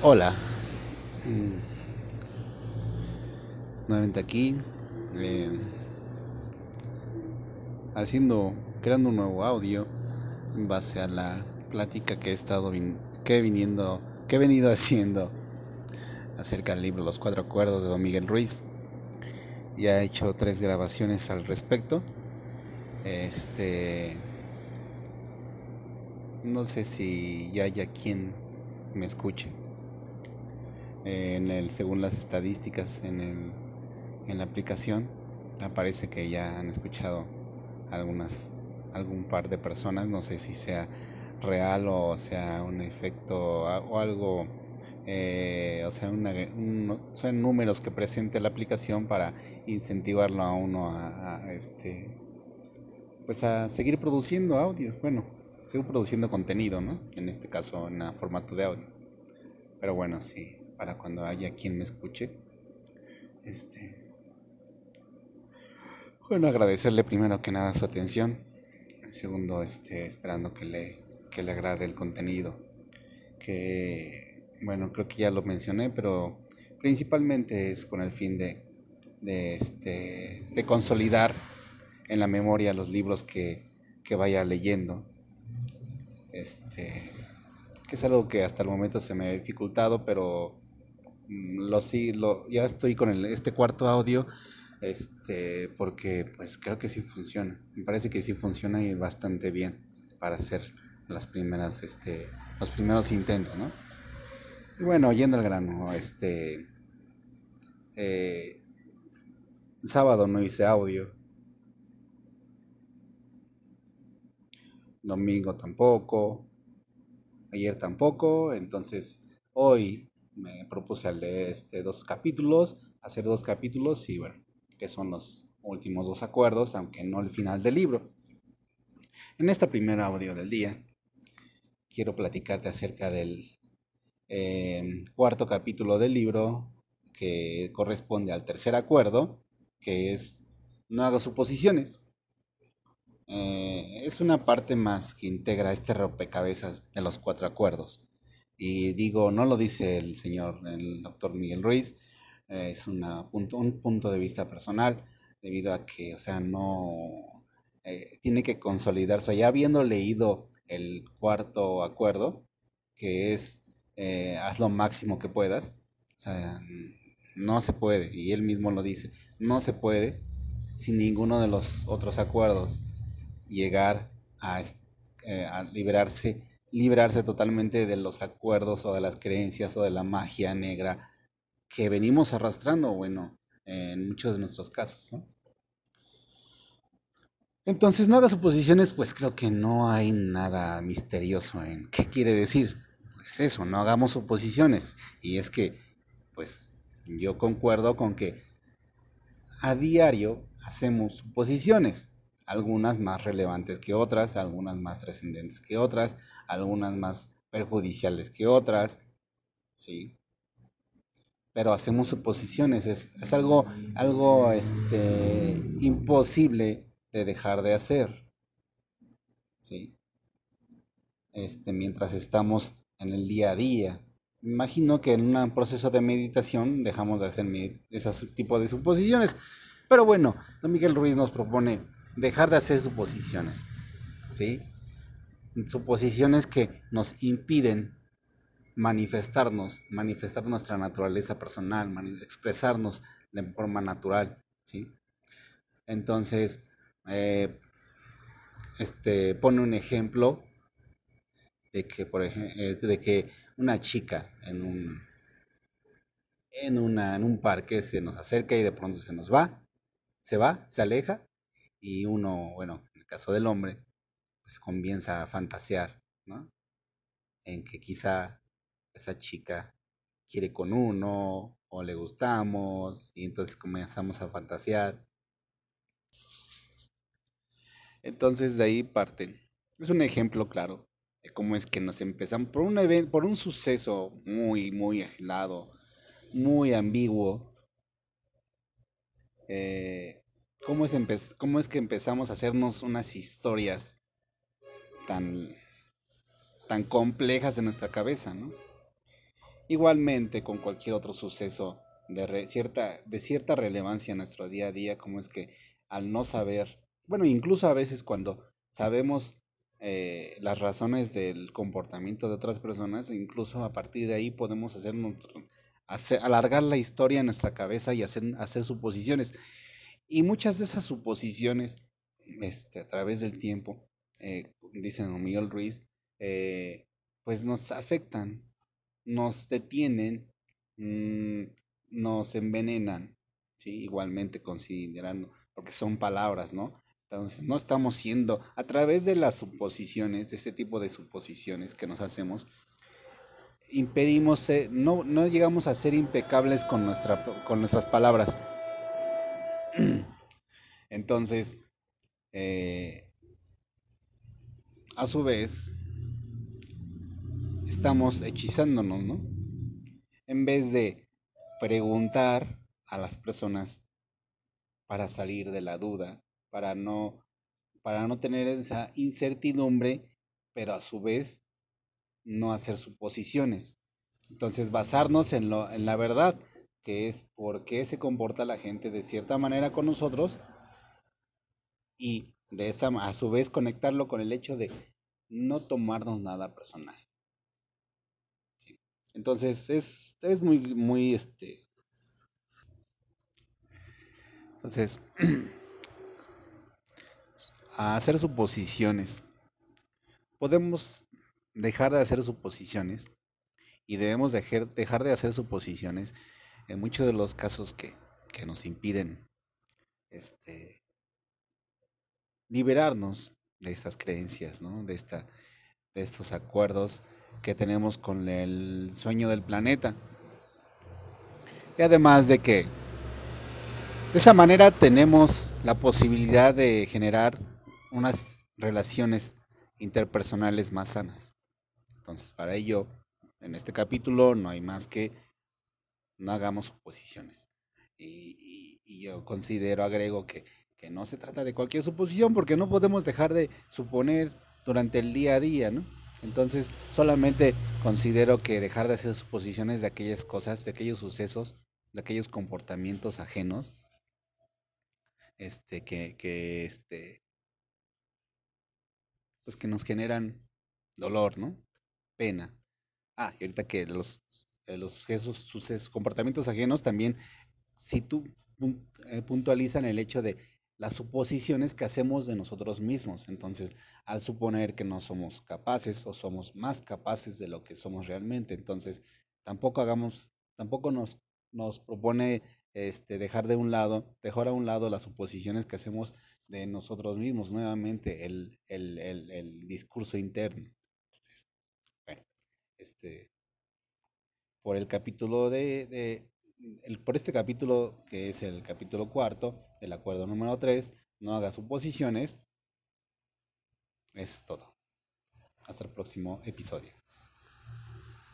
Hola. Mm. Nuevamente aquí. Eh, haciendo, creando un nuevo audio en base a la plática que he estado que he viniendo, que he venido haciendo acerca del libro Los Cuatro Acuerdos de Don Miguel Ruiz. Ya he hecho tres grabaciones al respecto. Este no sé si ya haya quien me escuche en el, según las estadísticas en, el, en la aplicación aparece que ya han escuchado algunas algún par de personas. No sé si sea real o sea un efecto o algo eh, o sea son números que presente la aplicación para incentivarlo a uno a, este pues a seguir produciendo audio. Bueno seguir produciendo contenido no en este caso en formato de audio. Pero bueno sí para cuando haya quien me escuche. Este, bueno, agradecerle primero que nada su atención. Segundo, este, esperando que le, que le agrade el contenido. Que, bueno, creo que ya lo mencioné, pero principalmente es con el fin de, de, este, de consolidar en la memoria los libros que, que vaya leyendo. Este, que es algo que hasta el momento se me ha dificultado, pero lo sí, lo, ya estoy con el, este cuarto audio, este, porque pues creo que sí funciona. Me parece que sí funciona y bastante bien para hacer las primeras, este, los primeros intentos, ¿no? Y bueno, yendo al grano, este, eh, sábado no hice audio, domingo tampoco, ayer tampoco, entonces hoy me propuse leer este, dos capítulos, hacer dos capítulos y bueno, que son los últimos dos acuerdos, aunque no el final del libro. En esta primera audio del día, quiero platicarte acerca del eh, cuarto capítulo del libro que corresponde al tercer acuerdo, que es no haga suposiciones. Eh, es una parte más que integra este rompecabezas de los cuatro acuerdos. Y digo, no lo dice el señor, el doctor Miguel Ruiz, es una, punto, un punto de vista personal, debido a que, o sea, no eh, tiene que consolidarse. Ya habiendo leído el cuarto acuerdo, que es eh, haz lo máximo que puedas, o sea, no se puede, y él mismo lo dice, no se puede sin ninguno de los otros acuerdos llegar a, eh, a liberarse librarse totalmente de los acuerdos o de las creencias o de la magia negra que venimos arrastrando, bueno, en muchos de nuestros casos, Entonces, no haga suposiciones, pues creo que no hay nada misterioso en qué quiere decir. Pues eso, no hagamos suposiciones. Y es que, pues, yo concuerdo con que a diario hacemos suposiciones algunas más relevantes que otras, algunas más trascendentes que otras, algunas más perjudiciales que otras, ¿sí? Pero hacemos suposiciones, es, es algo, algo este, imposible de dejar de hacer, ¿sí? Este, mientras estamos en el día a día. Imagino que en un proceso de meditación dejamos de hacer ese tipo de suposiciones. Pero bueno, don Miguel Ruiz nos propone dejar de hacer suposiciones, ¿sí? Suposiciones que nos impiden manifestarnos, manifestar nuestra naturaleza personal, expresarnos de forma natural, ¿sí? Entonces, eh, este, pone un ejemplo de que, por ejemplo, eh, de que una chica en un, en, una, en un parque se nos acerca y de pronto se nos va, se va, se aleja y uno, bueno, en el caso del hombre, pues comienza a fantasear, ¿no? En que quizá esa chica quiere con uno o le gustamos y entonces comenzamos a fantasear. Entonces de ahí parte. Es un ejemplo claro de cómo es que nos empezamos por un evento, por un suceso muy, muy aislado, muy ambiguo. Eh, cómo es, cómo es que empezamos a hacernos unas historias tan, tan complejas en nuestra cabeza, ¿no? Igualmente con cualquier otro suceso de, cierta, de cierta relevancia en nuestro día a día, como es que al no saber, bueno, incluso a veces cuando sabemos eh, las razones del comportamiento de otras personas, incluso a partir de ahí podemos hacer alargar la historia en nuestra cabeza y hacer, hacer suposiciones. Y muchas de esas suposiciones, este, a través del tiempo, eh, dicen Miguel Ruiz, eh, pues nos afectan, nos detienen, mm, nos envenenan, ¿sí? igualmente considerando, porque son palabras, ¿no? Entonces, no estamos siendo, a través de las suposiciones, de este tipo de suposiciones que nos hacemos, impedimos, no, no llegamos a ser impecables con, nuestra, con nuestras palabras. Entonces, eh, a su vez, estamos hechizándonos, ¿no? En vez de preguntar a las personas para salir de la duda, para no, para no tener esa incertidumbre, pero a su vez no hacer suposiciones. Entonces, basarnos en, lo, en la verdad, que es por qué se comporta la gente de cierta manera con nosotros y de esa, a su vez conectarlo con el hecho de no tomarnos nada personal. Entonces es, es muy, muy, este... Entonces, hacer suposiciones. Podemos dejar de hacer suposiciones y debemos dejar, dejar de hacer suposiciones en muchos de los casos que, que nos impiden este, liberarnos de estas creencias, de, esta, de estos acuerdos que tenemos con el sueño del planeta. Y además de que de esa manera tenemos la posibilidad de generar unas relaciones interpersonales más sanas. Entonces, para ello, en este capítulo no hay más que no hagamos suposiciones. Y yo considero, agrego que, que no se trata de cualquier suposición porque no podemos dejar de suponer durante el día a día, ¿no? Entonces, solamente considero que dejar de hacer suposiciones de aquellas cosas, de aquellos sucesos, de aquellos comportamientos ajenos, este, que, que, este, pues que nos generan dolor, ¿no? Pena. Ah, y ahorita que los, eh, los esos sucesos, comportamientos ajenos también, si tú eh, puntualizan el hecho de las suposiciones que hacemos de nosotros mismos. Entonces, al suponer que no somos capaces o somos más capaces de lo que somos realmente, entonces tampoco hagamos, tampoco nos, nos propone este, dejar de un lado, dejar a un lado las suposiciones que hacemos de nosotros mismos, nuevamente el, el, el, el discurso interno. Bueno, este, por el capítulo de, de el, por este capítulo, que es el capítulo cuarto, el acuerdo número 3, no haga suposiciones. Es todo. Hasta el próximo episodio.